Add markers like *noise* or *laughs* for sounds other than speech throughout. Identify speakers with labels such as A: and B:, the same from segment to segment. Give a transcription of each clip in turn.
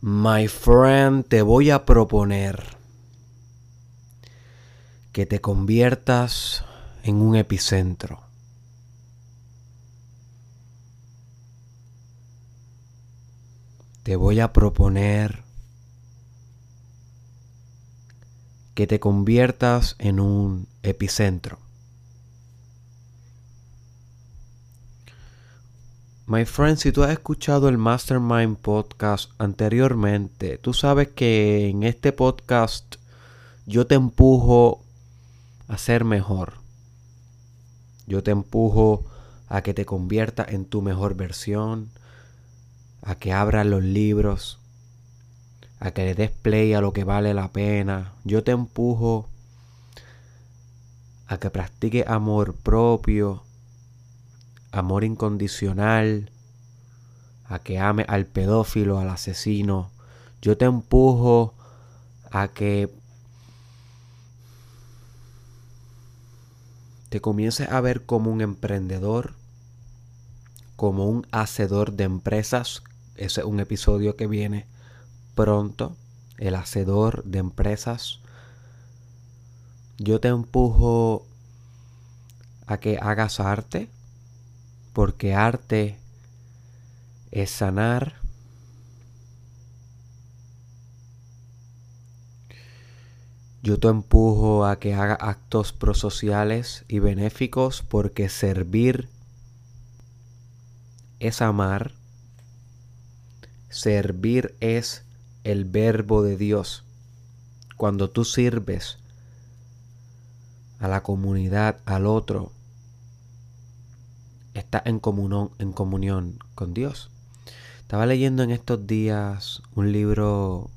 A: My friend, te voy a proponer que te conviertas en un epicentro. Te voy a proponer que te conviertas en un epicentro. My friend, si tú has escuchado el Mastermind podcast anteriormente, tú sabes que en este podcast yo te empujo a ser mejor. Yo te empujo a que te conviertas en tu mejor versión, a que abras los libros, a que le des play a lo que vale la pena. Yo te empujo a que practiques amor propio, amor incondicional, a que ame al pedófilo, al asesino. Yo te empujo a que te comiences a ver como un emprendedor, como un hacedor de empresas. Ese es un episodio que viene pronto. El hacedor de empresas. Yo te empujo a que hagas arte, porque arte es sanar. Yo te empujo a que haga actos prosociales y benéficos porque servir es amar. Servir es el verbo de Dios. Cuando tú sirves a la comunidad, al otro, está en comunión, en comunión con Dios. Estaba leyendo en estos días un libro,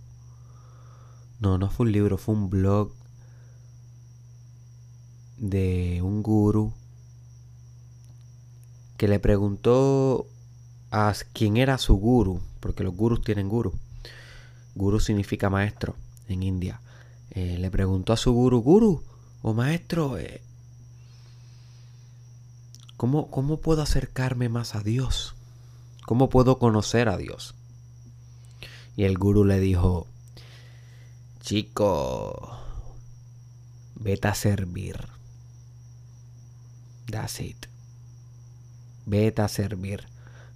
A: no, no fue un libro, fue un blog de un guru que le preguntó a quién era su guru, porque los gurus tienen guru. Guru significa maestro en India. Eh, le preguntó a su guru, guru o maestro, eh, ¿Cómo, puedo acercarme más a Dios? ¿Cómo puedo conocer a Dios? Y el gurú le dijo, chico, vete a servir. That's it. Vete a servir.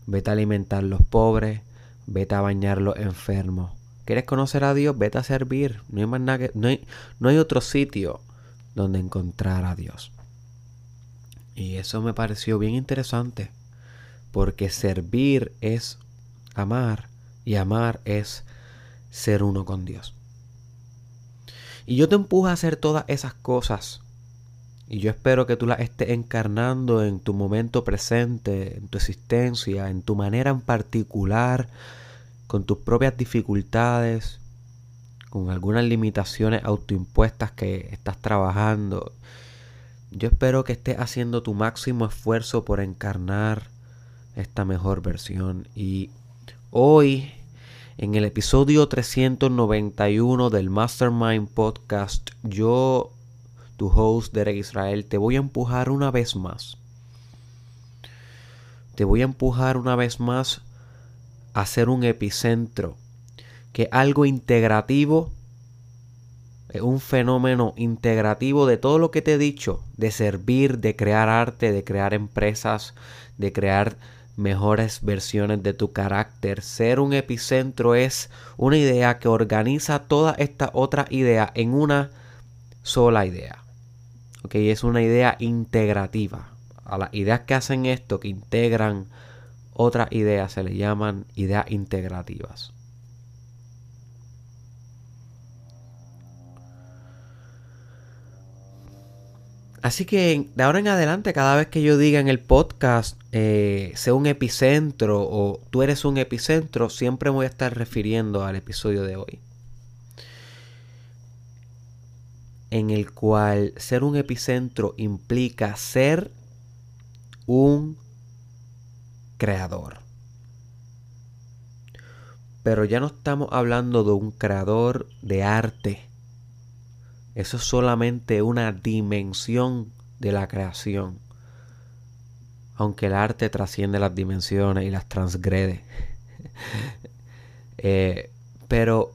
A: Vete a alimentar a los pobres. Vete a bañar a los enfermos. ¿Quieres conocer a Dios? Vete a servir. No hay, más nada no hay, no hay otro sitio donde encontrar a Dios. Y eso me pareció bien interesante, porque servir es amar y amar es ser uno con Dios. Y yo te empujo a hacer todas esas cosas. Y yo espero que tú las estés encarnando en tu momento presente, en tu existencia, en tu manera en particular, con tus propias dificultades, con algunas limitaciones autoimpuestas que estás trabajando yo espero que estés haciendo tu máximo esfuerzo por encarnar esta mejor versión. Y hoy, en el episodio 391 del Mastermind Podcast, yo, tu host Derek Israel, te voy a empujar una vez más. Te voy a empujar una vez más a ser un epicentro. Que algo integrativo un fenómeno integrativo de todo lo que te he dicho, de servir, de crear arte, de crear empresas, de crear mejores versiones de tu carácter. Ser un epicentro es una idea que organiza toda esta otra idea en una sola idea. ¿Ok? Es una idea integrativa. A las ideas que hacen esto, que integran otras ideas, se le llaman ideas integrativas. Así que de ahora en adelante, cada vez que yo diga en el podcast, eh, sea un epicentro o tú eres un epicentro, siempre voy a estar refiriendo al episodio de hoy. En el cual ser un epicentro implica ser un creador. Pero ya no estamos hablando de un creador de arte eso es solamente una dimensión de la creación. Aunque el arte trasciende las dimensiones y las transgrede. *laughs* Eh, Pero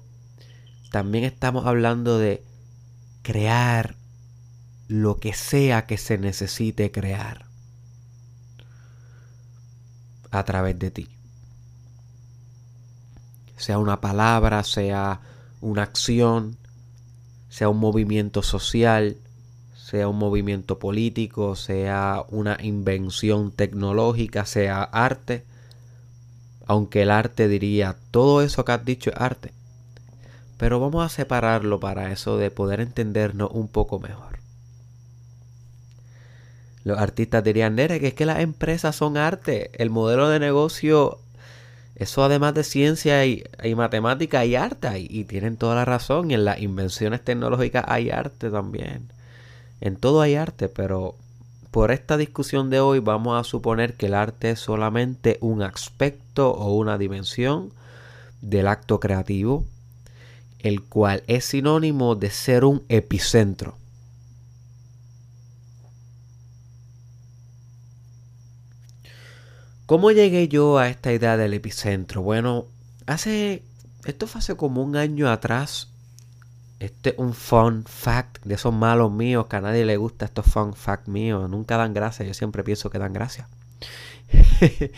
A: también estamos hablando de crear lo que sea que se necesite crear a través de ti. Sea una palabra, sea una acción, sea un movimiento social, sea un movimiento político, sea una invención tecnológica, sea arte. Aunque el arte diría, todo eso que has dicho es arte. Pero vamos a separarlo para eso de poder entendernos un poco mejor. Los artistas dirían, Nere, que es que las empresas son arte. El modelo de negocio, eso además de ciencia y, matemática, hay arte. y tienen toda la razón. Y en las invenciones tecnológicas hay arte también. En todo hay arte, pero por esta discusión de hoy vamos a suponer que el arte es solamente un aspecto o una dimensión del acto creativo, el cual es sinónimo de ser un epicentro. ¿Cómo llegué yo a esta idea del epicentro? Bueno, hace. Esto fue hace como un año atrás. Este es un fun fact de esos malos míos que a nadie le gusta estos fun fact míos. Nunca dan gracia. Yo siempre pienso que dan gracia. *laughs*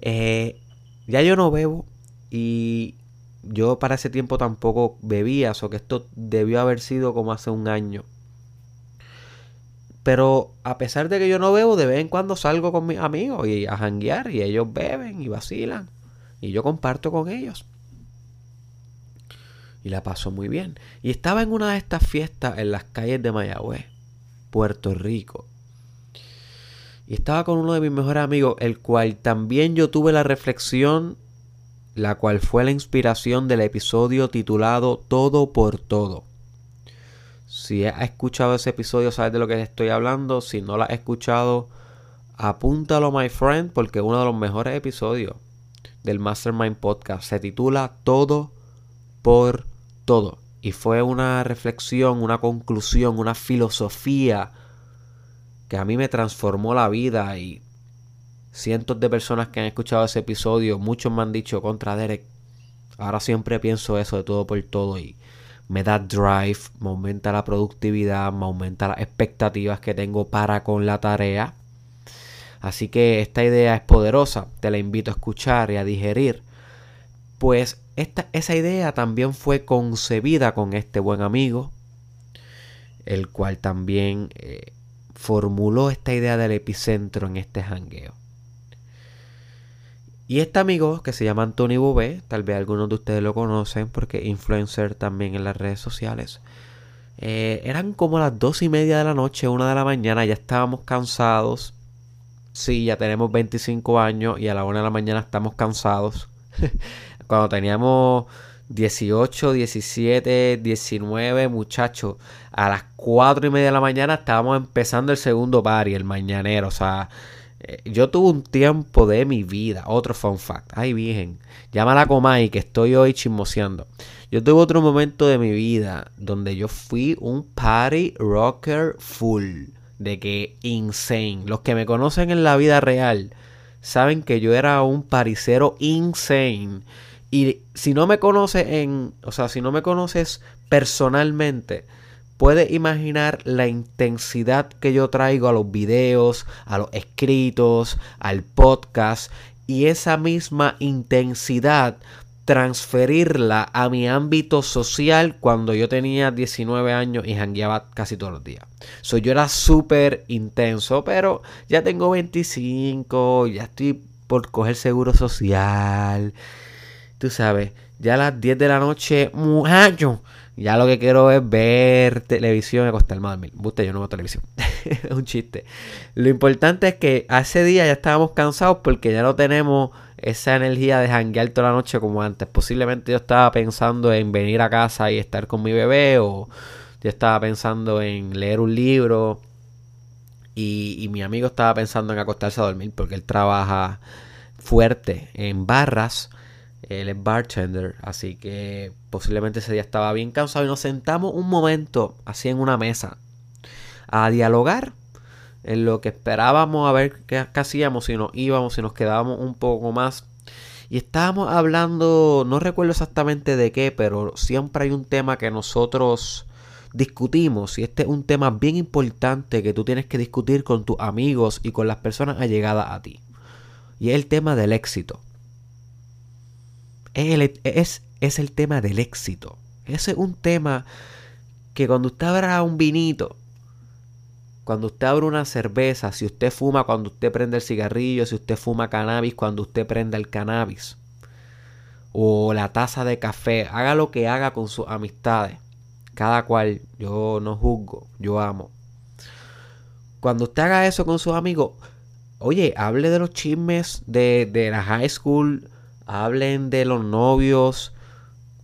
A: Eh, ya yo no bebo y yo para ese tiempo tampoco bebía. O que esto debió haber sido como hace un año. Pero a pesar de que yo no bebo, de vez en cuando salgo con mis amigos y a janguear y ellos beben y vacilan. Y yo comparto con ellos y la pasó muy bien. Y estaba en una de estas fiestas en las calles de Mayagüez, Puerto Rico. Y estaba con uno de mis mejores amigos, el cual también yo tuve la reflexión, la cual fue la inspiración del episodio titulado Todo por Todo. Si has escuchado ese episodio, sabes de lo que estoy hablando. Si no lo has escuchado, apúntalo, my friend, porque es uno de los mejores episodios del Mastermind Podcast. Se titula Todo por todo. Y fue una reflexión, una conclusión, una filosofía que a mí me transformó la vida y cientos de personas que han escuchado ese episodio, muchos me han dicho contra Derek. Ahora siempre pienso eso de todo por todo y me da drive, me aumenta la productividad, me aumenta las expectativas que tengo para con la tarea. Así que esta idea es poderosa, te la invito a escuchar y a digerir. Pues esa idea también fue concebida con este buen amigo, el cual también eh, formuló esta idea del epicentro en este jangueo. Y este amigo, que se llama Anthony Bobé, tal vez algunos de ustedes lo conocen porque influencer también en las redes sociales. Eh, eran como las dos y media de la noche, una de la mañana, ya estábamos cansados. Sí, ya tenemos 25 años y a la una de la mañana estamos cansados. *laughs* cuando teníamos 18, 17, 19 muchachos, a las 4 y media de la mañana estábamos empezando el segundo party, el mañanero. O sea, eh, yo tuve un tiempo de mi vida, otro fun fact. Ay, virgen, llámala Comay, que estoy hoy chismoseando. Yo tuve otro momento de mi vida donde yo fui un party rocker full. De que insane. Los que me conocen en la vida real saben que yo era un paricero insane. Y si no me conoces en, o sea, si no me conoces personalmente, puedes imaginar la intensidad que yo traigo a los videos, a los escritos, al podcast y esa misma intensidad transferirla a mi ámbito social cuando yo tenía 19 años y jangueaba casi todos los días. So, yo era súper intenso, pero ya tengo 25, ya estoy por coger seguro social tú sabes, ya a las 10 de la noche, muchacho, ya lo que quiero es ver televisión y acostarme a dormir. Usted, yo no veo televisión. *laughs* es un chiste. Lo importante es que hace día ya estábamos cansados porque ya no tenemos esa energía de janguear toda la noche como antes. Posiblemente yo estaba pensando en venir a casa y estar con mi bebé o yo estaba pensando en leer un libro y, y mi amigo estaba pensando en acostarse a dormir porque él trabaja fuerte en barras él es bartender, así que posiblemente ese día estaba bien cansado y nos sentamos un momento así en una mesa a dialogar en lo que esperábamos a ver qué, hacíamos, si nos íbamos, si nos quedábamos un poco más. Y estábamos hablando, no recuerdo exactamente de qué, pero siempre hay un tema que nosotros discutimos y este es un tema bien importante que tú tienes que discutir con tus amigos y con las personas allegadas a ti. Y es el tema del éxito. Es el, es, es el tema del éxito. Ese es un tema que cuando usted abra un vinito, cuando usted abre una cerveza, si usted fuma cuando usted prende el cigarrillo, si usted fuma cannabis cuando usted prende el cannabis, o la taza de café, haga lo que haga con sus amistades. Cada cual, yo no juzgo, yo amo. Cuando usted haga eso con sus amigos, oye, hable de los chismes de, de la high school, hablen de los novios,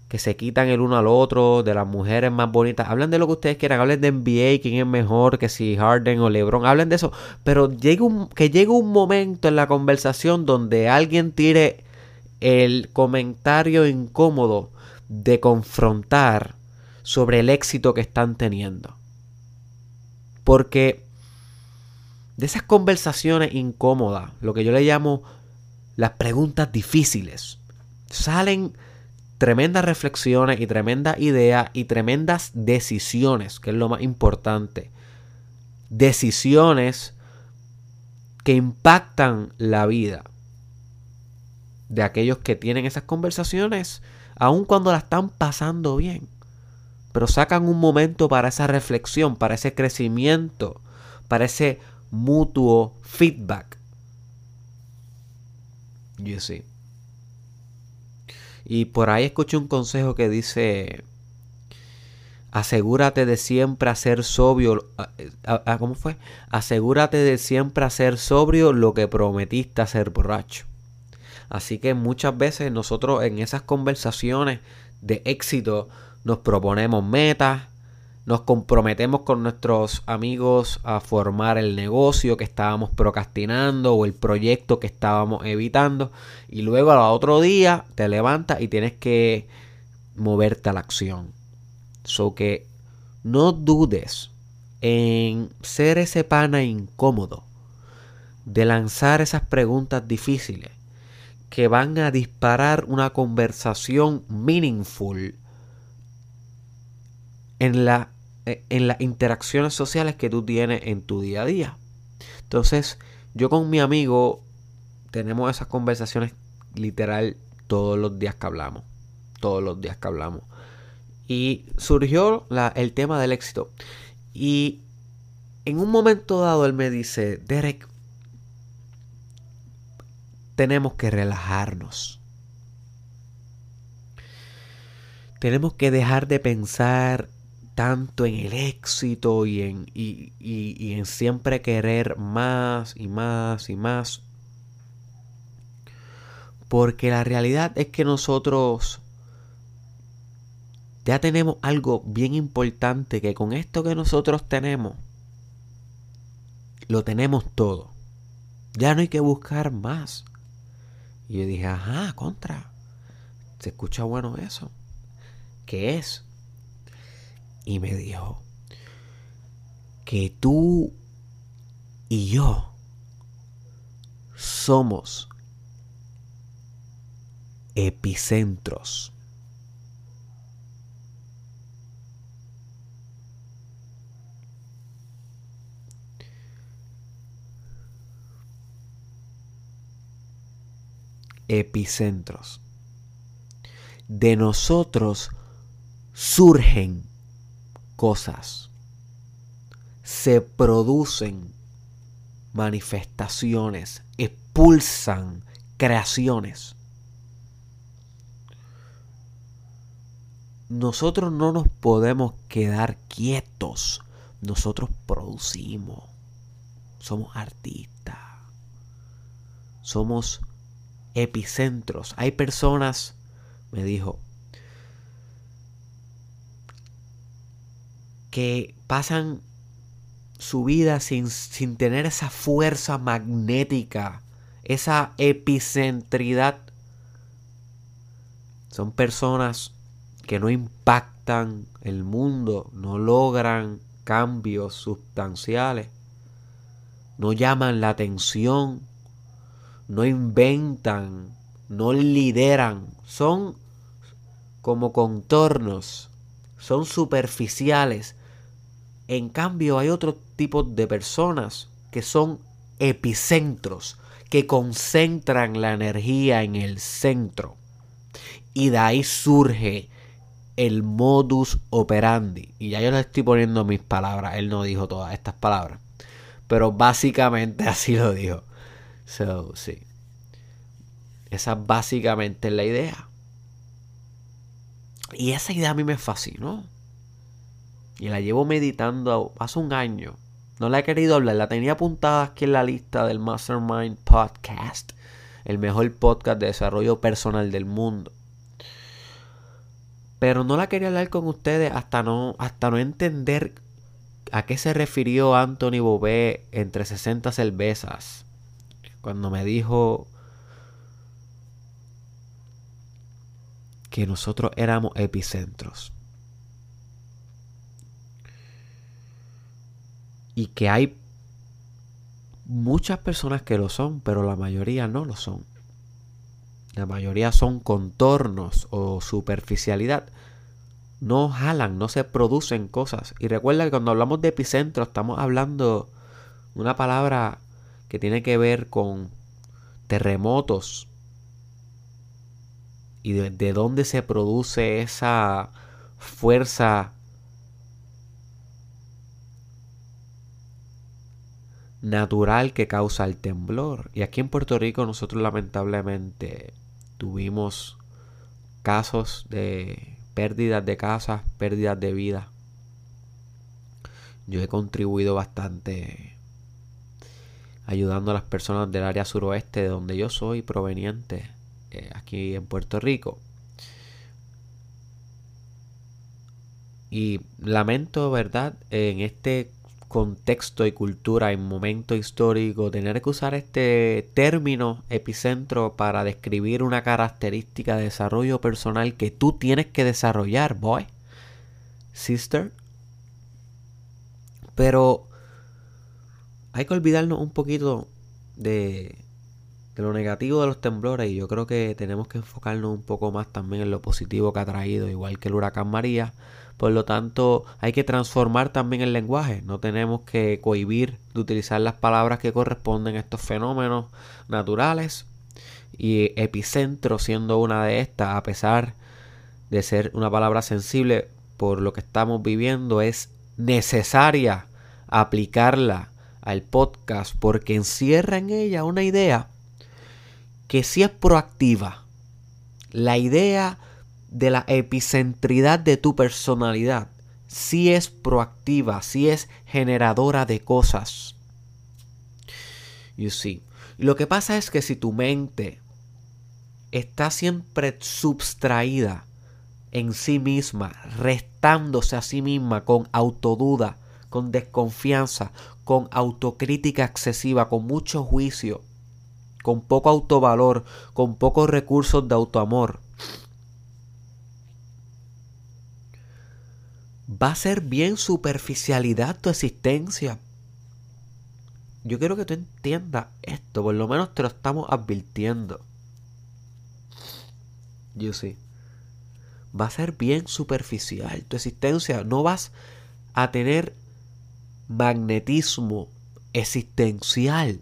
A: que se quitan el uno al otro, de las mujeres más bonitas. Hablen de lo que ustedes quieran, hablen de NBA, quién es mejor, que si Harden o LeBron, hablen de eso. Pero un, que llegue un momento en la conversación donde alguien tire el comentario incómodo de confrontar sobre el éxito que están teniendo. Porque de esas conversaciones incómodas, lo que yo le llamo las preguntas difíciles, salen tremendas reflexiones y tremendas ideas y tremendas decisiones, que es lo más importante. Decisiones que impactan la vida de aquellos que tienen esas conversaciones, aun cuando la están pasando bien. Pero sacan un momento para esa reflexión, para ese crecimiento, para ese mutuo feedback. Y por ahí escuché un consejo que dice, asegúrate de siempre hacer sobrio, ¿cómo fue? Asegúrate de siempre hacer sobrio lo que prometiste hacer borracho. Así que muchas veces nosotros en esas conversaciones de éxito nos proponemos metas, nos comprometemos con nuestros amigos a formar el negocio que estábamos procrastinando o el proyecto que estábamos evitando y luego al otro día te levantas y tienes que moverte a la acción. So que no dudes en ser ese pana incómodo de lanzar esas preguntas difíciles que van a disparar una conversación meaningful en la en las interacciones sociales que tú tienes en tu día a día. Entonces, yo con mi amigo tenemos esas conversaciones literal todos los días que hablamos. Todos los días que hablamos. Y surgió el tema del éxito. Y en un momento dado él me dice, Derek, tenemos que relajarnos. Tenemos que dejar de pensar tanto en el éxito y en, y, en siempre querer más y más y más. Porque la realidad es que nosotros ya tenemos algo bien importante que con esto que nosotros tenemos, lo tenemos todo. Ya no hay que buscar más. Y yo dije, ajá, contra. Se escucha bueno eso. ¿Qué es? Y me dijo que tú y yo somos epicentros. Epicentros. De nosotros surgen cosas. Se producen manifestaciones, expulsan creaciones. Nosotros no nos podemos quedar quietos. Nosotros producimos. Somos artistas. Somos epicentros. Hay personas, me dijo, que pasan su vida sin, sin tener esa fuerza magnética, esa epicentridad. Son personas que no impactan el mundo, no logran cambios sustanciales, no llaman la atención, no inventan no lideran, son como contornos, son superficiales. En cambio hay otro tipo de personas que son epicentros, que concentran la energía en el centro. Y de ahí surge el modus operandi. Y ya yo le estoy poniendo mis palabras. Él no dijo todas estas palabras. Pero básicamente *laughs* así lo dijo. So, sí. Esa básicamente es la idea. Y esa idea a mí me fascinó. Y la llevo meditando hace un año. No la he querido hablar, la tenía apuntada aquí en la lista del Mastermind Podcast. El mejor podcast de desarrollo personal del mundo. Pero no la quería hablar con ustedes hasta no, hasta no entender a qué se refirió Anthony Bobé entre 60 cervezas. Cuando me dijo que nosotros éramos epicentros. Y que hay muchas personas que lo son, pero la mayoría no lo son. La mayoría son contornos o superficialidad. No jalan, no se producen cosas. Y recuerda que cuando hablamos de epicentro estamos hablando una palabra que tiene que ver con terremotos, y de, dónde se produce esa fuerza natural que causa el temblor. Y aquí en Puerto Rico nosotros lamentablemente tuvimos casos de pérdidas de casas, pérdidas de vida. Yo he contribuido bastante ayudando a las personas del área suroeste de donde yo soy proveniente eh, aquí en Puerto Rico. Y lamento, ¿verdad? En este contexto y cultura, en momento histórico, tener que usar este término epicentro para describir una característica de desarrollo personal que tú tienes que desarrollar, boy, sister. Pero hay que olvidarnos un poquito de de lo negativo de los temblores y yo creo que tenemos que enfocarnos un poco más también en lo positivo que ha traído, igual que el huracán María. Por lo tanto, hay que transformar también el lenguaje. No tenemos que cohibir de utilizar las palabras que corresponden a estos fenómenos naturales. Y epicentro siendo una de estas, a pesar de ser una palabra sensible por lo que estamos viviendo, es necesaria aplicarla al podcast porque encierra en ella una idea que si es proactiva, la idea de la epicentridad de tu personalidad, si es proactiva, si es generadora de cosas. You see. Lo que pasa es que si tu mente está siempre subtraída en sí misma, restándose a sí misma con autoduda, con desconfianza, con autocrítica excesiva, con mucho juicio, con poco autovalor, con pocos recursos de autoamor. Va a ser bien superficialidad tu existencia. Yo quiero que tú entiendas esto, por lo menos te lo estamos advirtiendo. Yo sí. Va a ser bien superficial tu existencia. No vas a tener magnetismo existencial.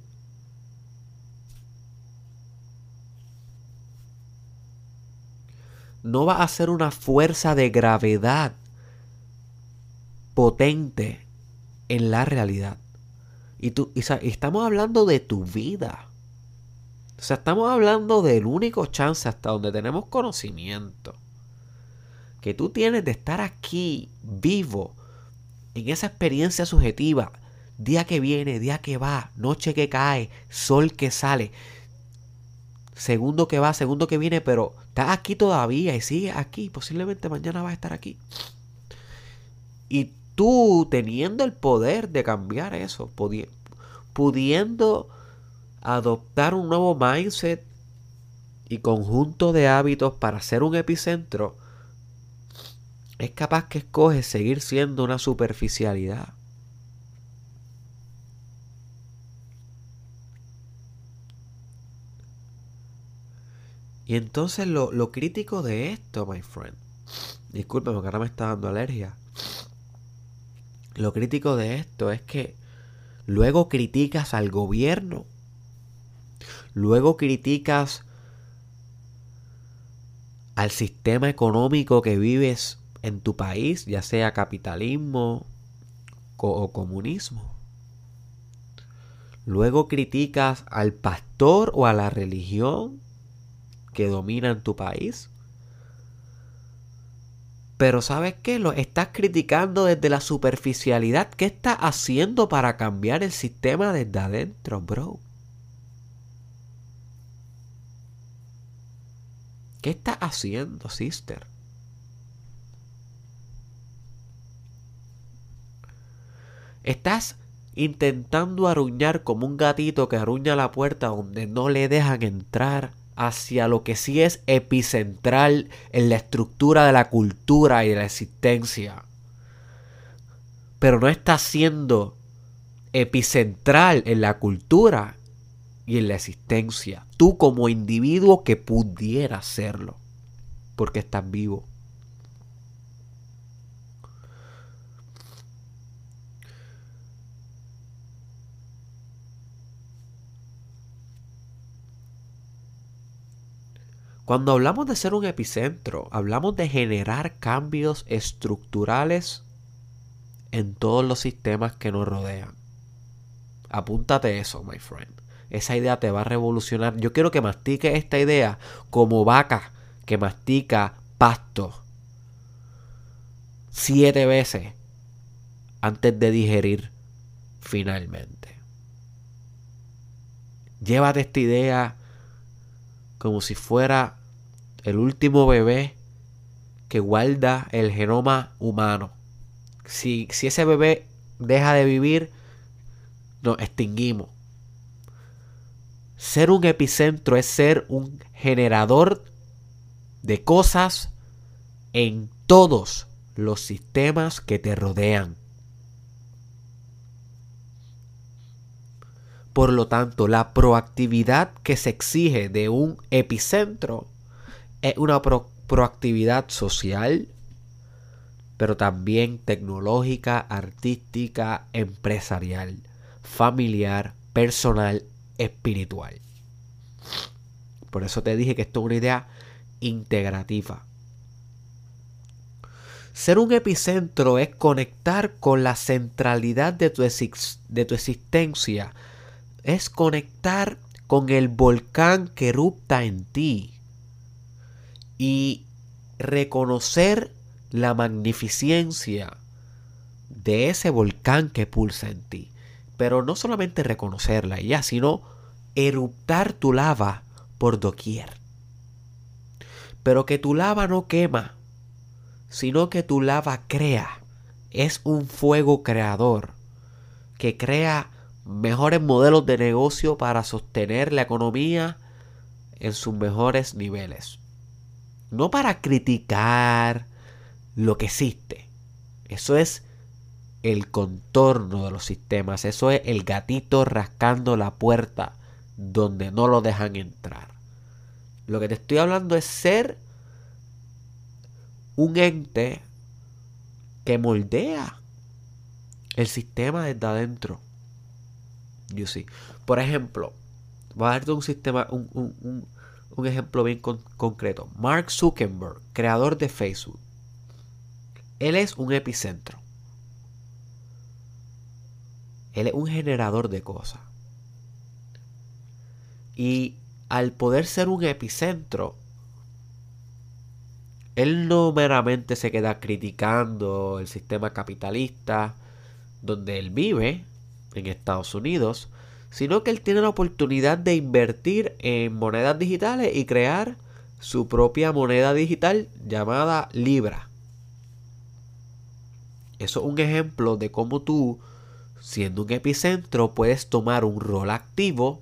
A: No va a ser una fuerza de gravedad potente en la realidad. Y, tú, estamos hablando de tu vida. O sea, estamos hablando del único chance hasta donde tenemos conocimiento que tú tienes de estar aquí vivo en esa experiencia subjetiva, día que viene, día que va, noche que cae, sol que sale segundo que va, segundo que viene, pero está aquí todavía y sigue aquí. Posiblemente mañana va a estar aquí. Y tú teniendo el poder de cambiar eso, pudiendo adoptar un nuevo mindset y conjunto de hábitos para ser un epicentro, es capaz que escoges seguir siendo una superficialidad. Y entonces lo, lo crítico de esto, my friend, discúlpeme que ahora me está dando alergia. Lo crítico de esto es que luego criticas al gobierno, luego criticas al sistema económico que vives en tu país, ya sea capitalismo o comunismo. Luego criticas al pastor o a la religión que domina en tu país. Pero ¿sabes qué? Lo estás criticando desde la superficialidad. ¿Qué estás haciendo para cambiar el sistema desde adentro, bro? ¿Qué estás haciendo, sister? Estás intentando aruñar como un gatito que aruña la puerta donde no le dejan entrar hacia lo que sí es epicentral en la estructura de la cultura y de la existencia. Pero no está siendo epicentral en la cultura y en la existencia. Tú como individuo que pudiera serlo. Porque estás vivo. Cuando hablamos de ser un epicentro, hablamos de generar cambios estructurales en todos los sistemas que nos rodean. Apúntate eso, my friend. Esa idea te va a revolucionar. Yo quiero que mastique esta idea como vaca que mastica pasto siete veces antes de digerir finalmente. Llévate esta idea como si fuera el último bebé que guarda el genoma humano. Si, si ese bebé deja de vivir, nos extinguimos. Ser un epicentro es ser un generador de cosas en todos los sistemas que te rodean. Por lo tanto, la proactividad que se exige de un epicentro es una proactividad social, pero también tecnológica, artística, empresarial, familiar, personal, espiritual. Por eso te dije que esto es una idea integrativa. Ser un epicentro es conectar con la centralidad de tu, de tu existencia es conectar con el volcán que erupta en ti y reconocer la magnificencia de ese volcán que pulsa en ti. Pero no solamente reconocerla ya, sino eruptar tu lava por doquier. Pero que tu lava no quema, sino que tu lava crea. Es un fuego creador que crea mejores modelos de negocio para sostener la economía en sus mejores niveles. No para criticar lo que existe. Eso es el contorno de los sistemas. Eso es el gatito rascando la puerta donde no lo dejan entrar. Lo que te estoy hablando es ser un ente que moldea el sistema desde adentro. Por ejemplo, voy a darte un sistema, un, ejemplo bien concreto. Mark Zuckerberg, creador de Facebook. Él es un epicentro. Él es un generador de cosas. Y al poder ser un epicentro, él no meramente se queda criticando el sistema capitalista donde él vive, en Estados Unidos, sino que él tiene la oportunidad de invertir en monedas digitales y crear su propia moneda digital llamada Libra. Eso es un ejemplo de cómo tú, siendo un epicentro, puedes tomar un rol activo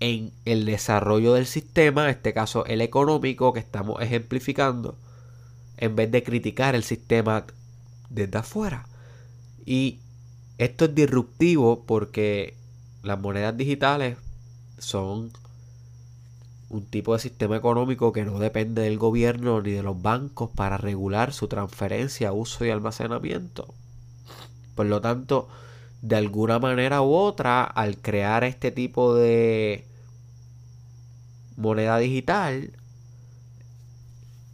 A: en el desarrollo del sistema, en este caso el económico que estamos ejemplificando, en vez de criticar el sistema desde afuera. Y esto es disruptivo porque las monedas digitales son un tipo de sistema económico que no depende del gobierno ni de los bancos para regular su transferencia, uso y almacenamiento. Por lo tanto, de alguna manera u otra, al crear este tipo de moneda digital,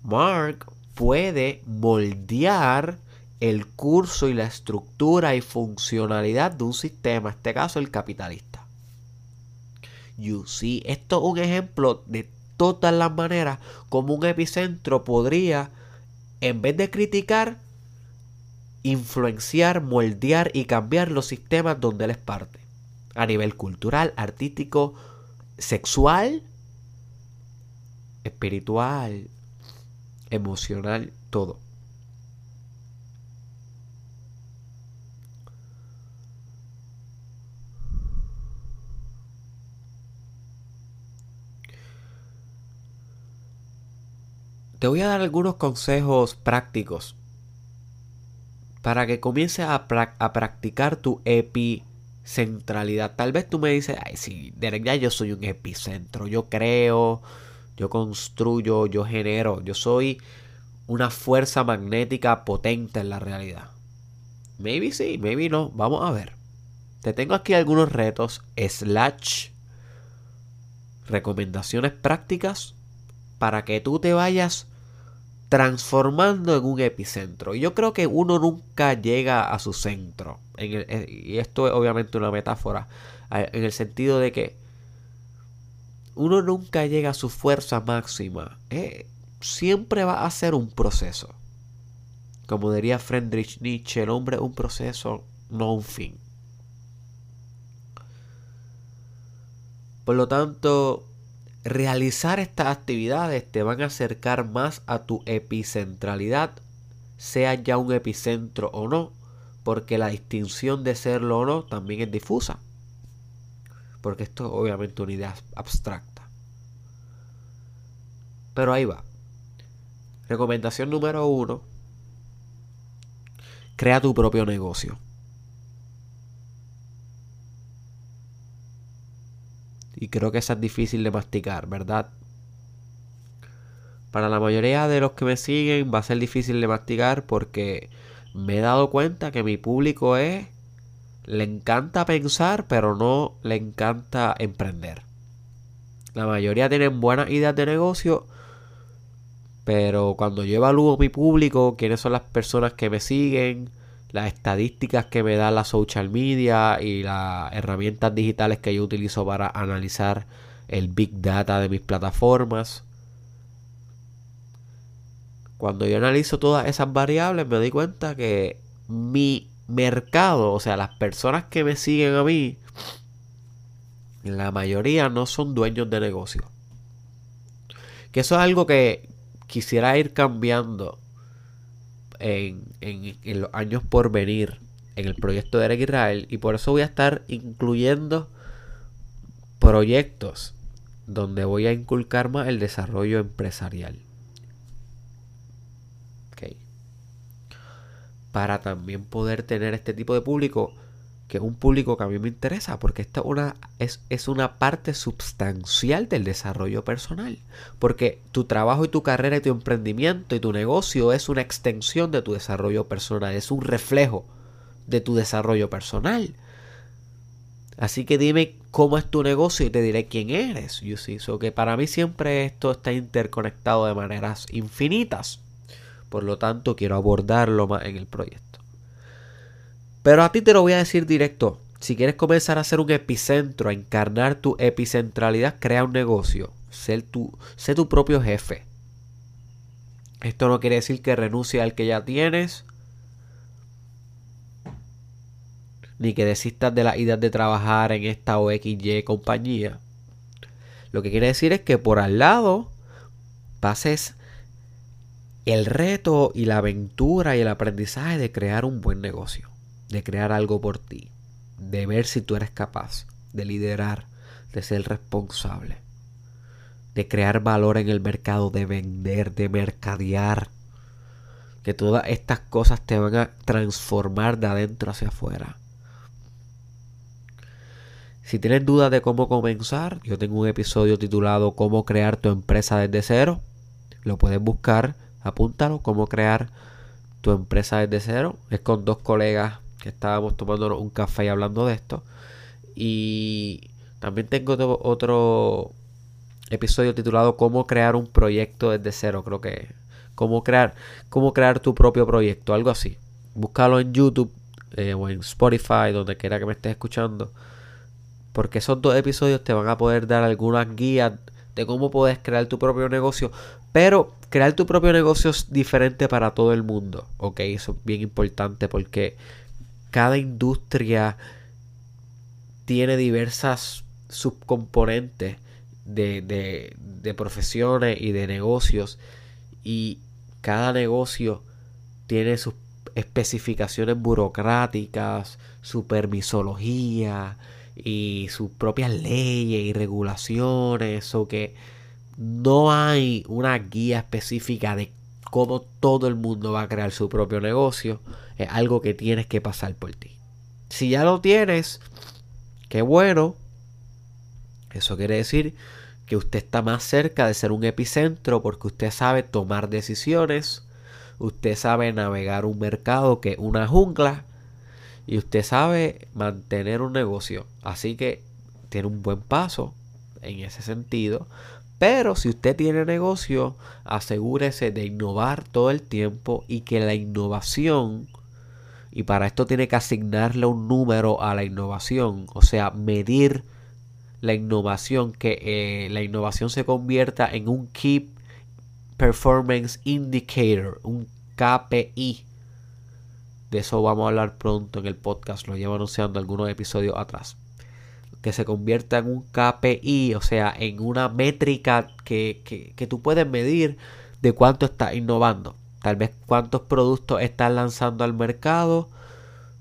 A: Mark puede moldear el curso y la estructura y funcionalidad de un sistema, en este caso el capitalista. You see, esto es un ejemplo de todas las maneras como un epicentro podría, en vez de criticar, influenciar, moldear y cambiar los sistemas donde él es parte. A nivel cultural, artístico, sexual, espiritual, emocional, todo. Te voy a dar algunos consejos prácticos para que comiences a, practicar tu epicentralidad. Tal vez tú me dices, ay, sí, Derek, yo soy un epicentro. Yo creo, yo construyo, yo genero. Yo soy una fuerza magnética potente en la realidad. Maybe sí, maybe no. Vamos a ver. Te tengo aquí algunos retos slash recomendaciones prácticas para que tú te vayas transformando en un epicentro. Y yo creo que uno nunca llega a su centro. Eh, y esto es obviamente una metáfora. En el sentido de que uno nunca llega a su fuerza máxima. Eh, siempre va a ser un proceso. Como diría Friedrich Nietzsche, el hombre es un proceso, no un fin. Por lo tanto, realizar estas actividades te van a acercar más a tu epicentralidad, sea ya un epicentro o no, porque la distinción de serlo o no también es difusa. Porque esto es obviamente una idea abstracta. Pero ahí va. Recomendación número uno. Crea tu propio negocio. Y creo que esa es difícil de masticar, ¿verdad? Para la mayoría de los que me siguen va a ser difícil de masticar porque me he dado cuenta que mi público es... Le encanta pensar, pero no le encanta emprender. La mayoría tienen buenas ideas de negocio, pero cuando yo evalúo mi público, quiénes son las personas que me siguen, las estadísticas que me da la social media y las herramientas digitales que yo utilizo para analizar el big data de mis plataformas. Cuando yo analizo todas esas variables me doy cuenta que mi mercado, o sea, las personas que me siguen a mí, la mayoría no son dueños de negocio. Que eso es algo que quisiera ir cambiando en, los años por venir en el proyecto de Eric Israel y por eso voy a estar incluyendo proyectos donde voy a inculcar más el desarrollo empresarial. Para también poder tener este tipo de público que es un público que a mí me interesa, porque esta una, es, es una parte sustancial del desarrollo personal. Porque tu trabajo y tu carrera y tu emprendimiento y tu negocio es una extensión de tu desarrollo personal, es un reflejo de tu desarrollo personal. Así que dime cómo es tu negocio y te diré quién eres. You see? que para mí siempre esto está interconectado de maneras infinitas. Por lo tanto, quiero abordarlo más en el proyecto. Pero a ti te lo voy a decir directo. Si quieres comenzar a ser un epicentro, a encarnar tu epicentralidad, crea un negocio. Sé tu, sé tu propio jefe. Esto no quiere decir que renuncie al que ya tienes. Ni que desistas de la idea de trabajar en esta o XY compañía. Lo que quiere decir es que por al lado pases el reto y la aventura y el aprendizaje de crear un buen negocio de crear algo por ti, de ver si tú eres capaz, de liderar, de ser responsable, de crear valor en el mercado, de vender, de mercadear. Que todas estas cosas te van a transformar de adentro hacia afuera. Si tienes dudas de cómo comenzar, yo tengo un episodio titulado Cómo crear tu empresa desde cero. Lo puedes buscar, apúntalo, cómo crear tu empresa desde cero. Es con dos colegas estábamos tomando un café y hablando de esto. Y también tengo otro episodio titulado Cómo crear un proyecto desde cero, creo que cómo crear cómo crear tu propio proyecto, algo así. Búscalo en YouTube eh, o en Spotify, donde quiera que me estés escuchando, porque esos dos episodios te van a poder dar algunas guías de cómo puedes crear tu propio negocio, pero crear tu propio negocio es diferente para todo el mundo, ok, eso es bien importante porque cada industria tiene diversas subcomponentes de, de, profesiones y de negocios y cada negocio tiene sus especificaciones burocráticas, su permisología y sus propias leyes y regulaciones. O que no hay una guía específica de cómo todo el mundo va a crear su propio negocio. Es algo que tienes que pasar por ti. Si ya lo tienes, qué bueno. Eso quiere decir que usted está más cerca de ser un epicentro porque usted sabe tomar decisiones, usted sabe navegar un mercado que es una jungla y usted sabe mantener un negocio. Así que tiene un buen paso en ese sentido. Pero si usted tiene negocio, asegúrese de innovar todo el tiempo y que la innovación, y para esto tiene que asignarle un número a la innovación, o sea, medir la innovación, que eh, la innovación se convierta en un Key Performance Indicator, un KPI. De eso vamos a hablar pronto en el podcast, lo llevo anunciando algunos episodios atrás. Que se convierta en un KPI, o sea, en una métrica que, que, tú puedes medir de cuánto estás innovando. Tal vez cuántos productos estás lanzando al mercado.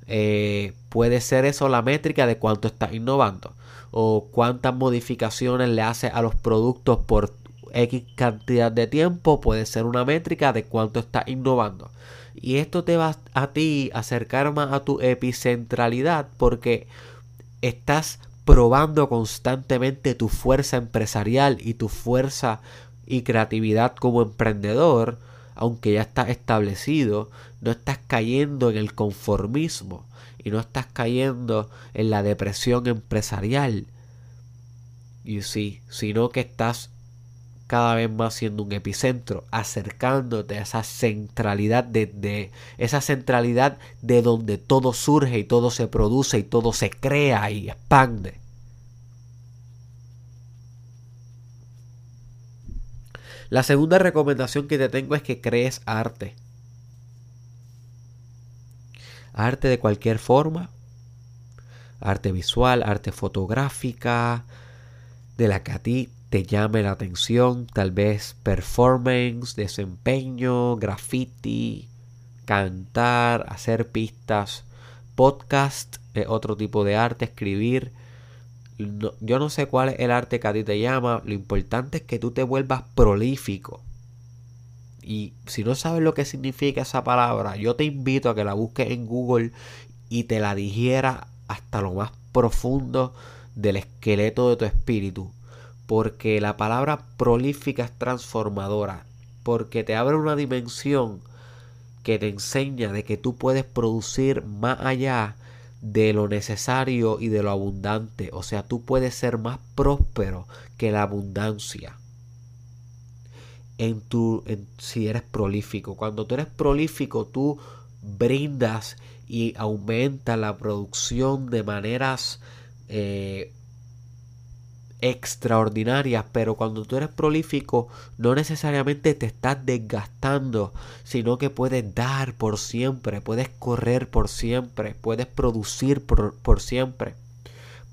A: Eh, puede ser eso la métrica de cuánto estás innovando o cuántas modificaciones le hace a los productos por X cantidad de tiempo puede ser una métrica de cuánto está innovando. Y esto te va a ti acercar más a tu epicentralidad porque estás probando constantemente tu fuerza empresarial y tu fuerza y creatividad como emprendedor, aunque ya estás establecido, no estás cayendo en el conformismo y no estás cayendo en la depresión empresarial. Y sí, sino que estás cada vez más siendo un epicentro, acercándote a esa centralidad de, de, esa centralidad de donde todo surge y todo se produce y todo se crea y expande. La segunda recomendación que te tengo es que crees arte arte de cualquier forma, arte visual, arte fotográfica, de la que a ti te llame la atención, tal vez performance, desempeño, graffiti, cantar, hacer pistas, podcast, otro tipo de arte, escribir. yo no sé cuál es el arte que a ti te llama, lo importante es que tú te vuelvas prolífico y si no sabes lo que significa esa palabra, yo te invito a que la busques en Google y te la digiera hasta lo más profundo del esqueleto de tu espíritu. Porque la palabra prolífica es transformadora. Porque te abre una dimensión que te enseña de que tú puedes producir más allá de lo necesario y de lo abundante. O sea, tú puedes ser más próspero que la abundancia en tu, si eres prolífico. Cuando tú eres prolífico, tú brindas y aumenta la producción de maneras eh, extraordinarias, pero cuando tú eres prolífico no necesariamente te estás desgastando, sino que puedes dar por siempre, puedes correr por siempre, puedes producir por, por siempre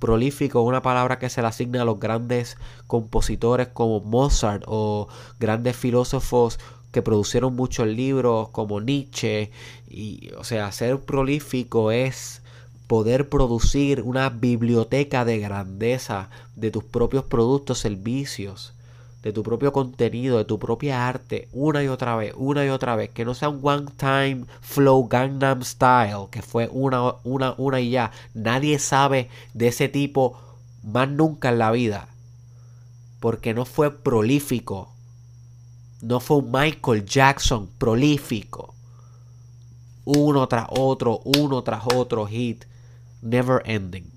A: prolífico, una palabra que se le asigna a los grandes compositores como Mozart o grandes filósofos que producieron muchos libros como Nietzsche. Y, o sea, ser prolífico es poder producir una biblioteca de grandeza de tus propios productos, servicios de tu propio contenido, de tu propia arte, una y otra vez, una y otra vez, que no sea un one time flow Gangnam Style, que fue una, una, una y ya. Nadie sabe de ese tipo más nunca en la vida. Porque no fue prolífico. No fue un Michael Jackson prolífico. Uno tras otro, uno tras otro hit. Never ending.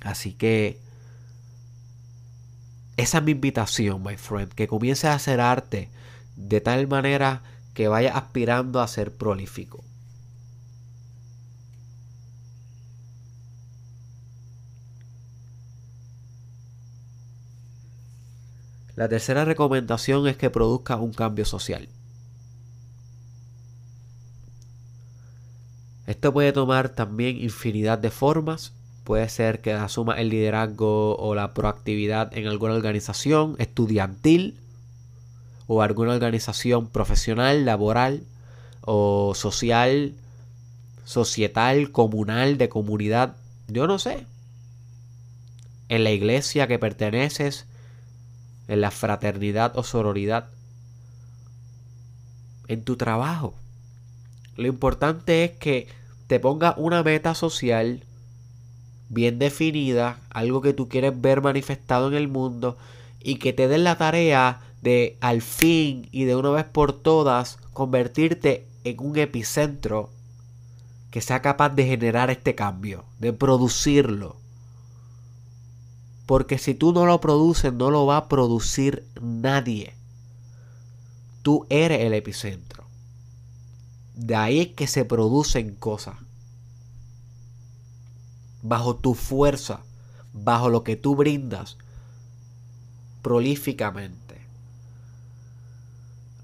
A: Así que esa es mi invitación, my friend. Que comiences a hacer arte de tal manera que vaya aspirando a ser prolífico. La tercera recomendación es que produzca un cambio social. Esto puede tomar también infinidad de formas. Puede ser que asuma el liderazgo o la proactividad en alguna organización estudiantil o alguna organización profesional, laboral o social, societal, comunal, de comunidad. Yo no sé. En la iglesia que perteneces, en la fraternidad o sororidad, en tu trabajo. Lo importante es que te ponga una meta social bien definida, algo que tú quieres ver manifestado en el mundo y que te den la tarea de al fin y de una vez por todas convertirte en un epicentro que sea capaz de generar este cambio, de producirlo. Porque si tú no lo produces, no lo va a producir nadie. Tú eres el epicentro. De ahí es que se producen cosas. Bajo tu fuerza, bajo lo que tú brindas, prolíficamente.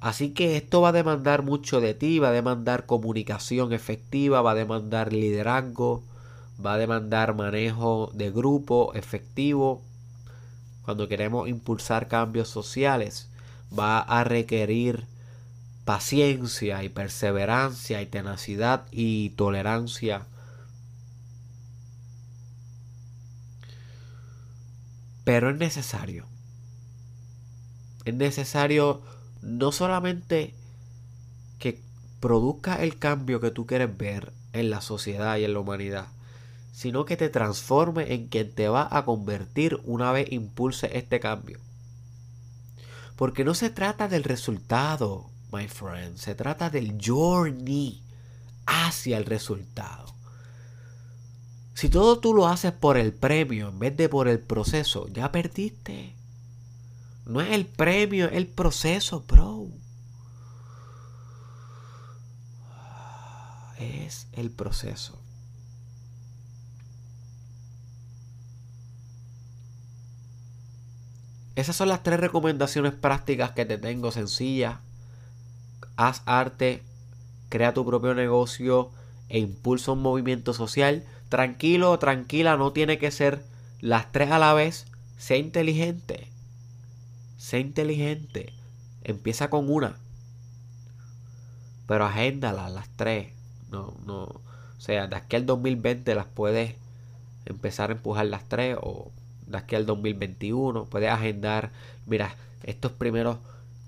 A: Así que esto va a demandar mucho de ti, va a demandar comunicación efectiva, va a demandar liderazgo, va a demandar manejo de grupo efectivo. Cuando queremos impulsar cambios sociales, va a requerir paciencia y perseverancia y tenacidad y tolerancia. Pero es necesario. Es necesario no solamente que produzca el cambio que tú quieres ver en la sociedad y en la humanidad, sino que te transforme en quien te va a convertir una vez impulse este cambio. Porque no se trata del resultado, my friend, se trata del journey hacia el resultado. Si todo tú lo haces por el premio en vez de por el proceso, ya perdiste. No es el premio, es el proceso, bro. Es el proceso. Esas son las tres recomendaciones prácticas que te tengo sencillas. Haz arte, crea tu propio negocio e impulsa un movimiento social. Tranquilo, tranquila, no tiene que ser las tres a la vez. Sé inteligente. Sé inteligente. Empieza con una. Pero agéndalas las tres. No, no. O sea, de aquí al 2020 las puedes empezar a empujar las tres o de aquí al 2021. Puedes agendar, mira, estos primeros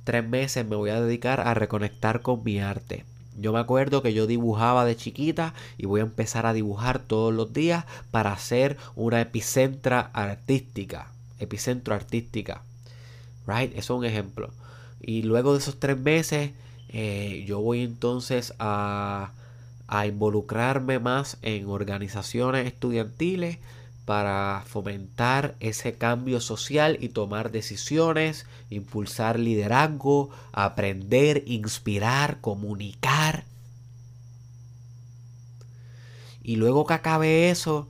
A: tres meses me voy a dedicar a reconectar con mi arte. Yo me acuerdo que yo dibujaba de chiquita y voy a empezar a dibujar todos los días para hacer una epicentra artística. Epicentro artística. Right? Eso es un ejemplo. Y luego de esos tres meses, eh, yo voy entonces a, a involucrarme más en organizaciones estudiantiles para fomentar ese cambio social y tomar decisiones, impulsar liderazgo, aprender, inspirar, comunicar. Y luego que acabe eso,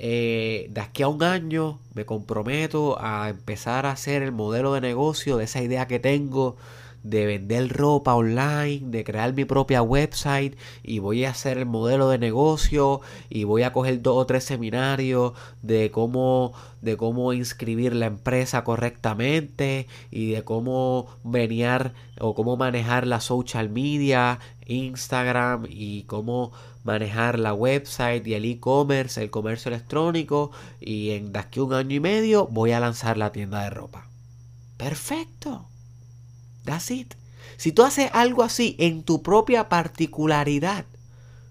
A: eh, de aquí a un año me comprometo a empezar a hacer el modelo de negocio de esa idea que tengo de vender ropa online, de crear mi propia website y voy a hacer el modelo de negocio y voy a coger dos o tres seminarios de cómo de cómo inscribir la empresa correctamente y de cómo venir o cómo manejar la social media, Instagram y cómo manejar la website y el e-commerce, el comercio electrónico y en de aquí un año y medio voy a lanzar la tienda de ropa. Perfecto. That's it. Si tú haces algo así en tu propia particularidad,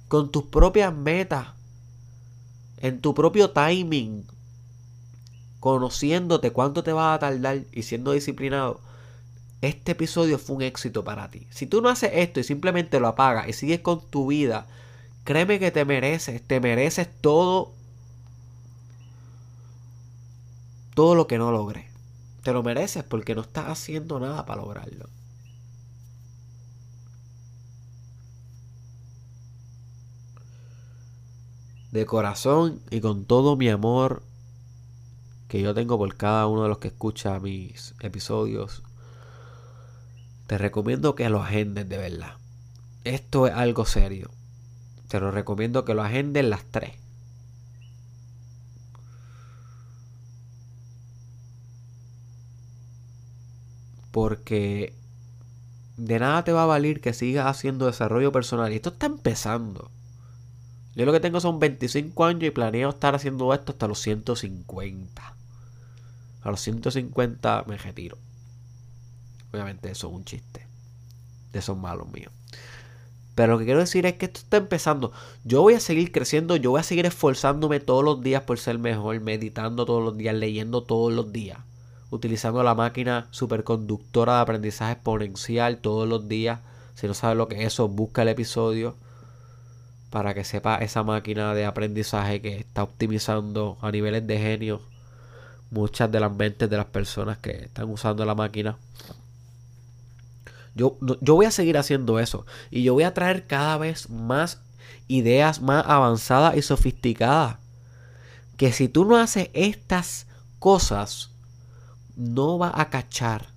A: con tus propias metas, en tu propio timing, conociéndote cuánto te vas a tardar y siendo disciplinado, este episodio fue un éxito para ti. Si tú no haces esto y simplemente lo apagas y sigues con tu vida, créeme que te mereces, te mereces todo todo lo que no logré. Te lo mereces porque no estás haciendo nada para lograrlo. De corazón y con todo mi amor que yo tengo por cada uno de los que escucha mis episodios, te recomiendo que lo agendes de verdad. Esto es algo serio. Te lo recomiendo que lo agendes las tres. Porque de nada te va a valer que sigas haciendo desarrollo personal. Y esto está empezando. Yo lo que tengo son 25 años y planeo estar haciendo esto hasta los 150. A los 150 me retiro. Obviamente eso es un chiste. De esos malos míos. Pero lo que quiero decir es que esto está empezando. Yo voy a seguir creciendo, yo voy a seguir esforzándome todos los días por ser mejor, meditando todos los días, leyendo todos los días, utilizando la máquina superconductora de aprendizaje exponencial todos los días. Si no sabes lo que es eso, busca el episodio para que sepa esa máquina de aprendizaje que está optimizando a niveles de genio muchas de las mentes de las personas que están usando la máquina. Yo, yo voy a seguir haciendo eso. Y yo voy a traer cada vez más ideas más avanzadas y sofisticadas. Que si tú no haces estas cosas, no va a cachar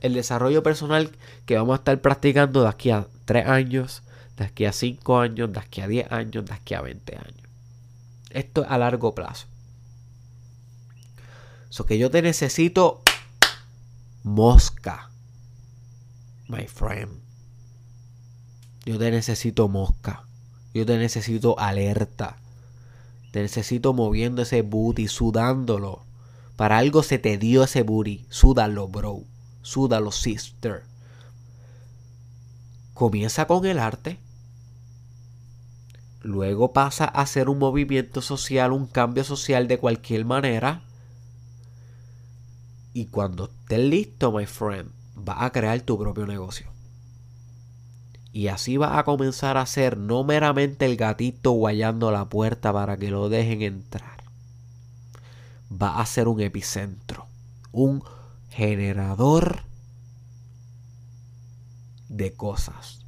A: el desarrollo personal que vamos a estar practicando de aquí a 3 años, de aquí a 5 años, de aquí a 10 años, de aquí a 20 años. Esto es a largo plazo. So que yo te necesito mosca my friend. Yo te necesito mosca. Yo te necesito alerta. Te necesito moviendo ese booty, sudándolo. Para algo se te dio ese booty. Súdalo, bro. Súdalo, sister. Comienza con el arte. Luego pasa a hacer un movimiento social, un cambio social de cualquier manera. Y cuando estés listo, my friend, vas a crear tu propio negocio. Y así vas a comenzar a ser no meramente el gatito guayando la puerta para que lo dejen entrar. Va a ser un epicentro, un generador de cosas.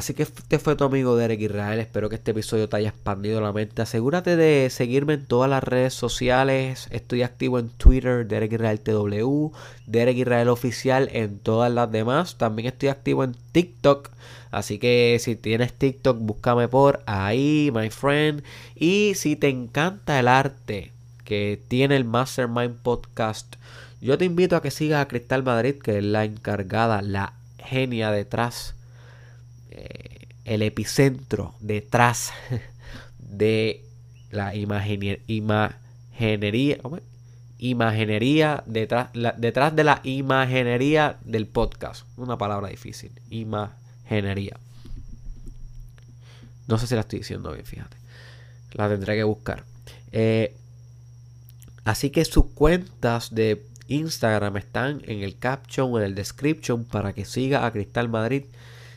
A: Así que este fue tu amigo Derek Israel. Espero que este episodio te haya expandido la mente. Asegúrate de seguirme en todas las redes sociales. Estoy activo en Twitter, Derek Israel TW, Derek Israel Oficial en todas las demás. También estoy activo en TikTok. Así que si tienes TikTok, búscame por ahí, my friend. Y si te encanta el arte que tiene el Mastermind Podcast, yo te invito a que sigas a Cristal Madrid, que es la encargada, la genia detrás el epicentro detrás de la imaginería, imaginería detrás, detrás de la imaginería del podcast. Una palabra difícil. Imaginería. No sé si la estoy diciendo bien, fíjate. La tendré que buscar. Eh, así que sus cuentas de Instagram están en el caption o en el description para que siga a Cristal Madrid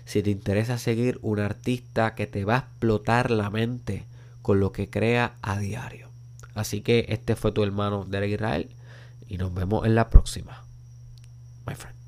A: si te interesa seguir un artista que te va a explotar la mente con lo que crea a diario. Así que este fue tu hermano Derek Israel y nos vemos en la próxima. My friend.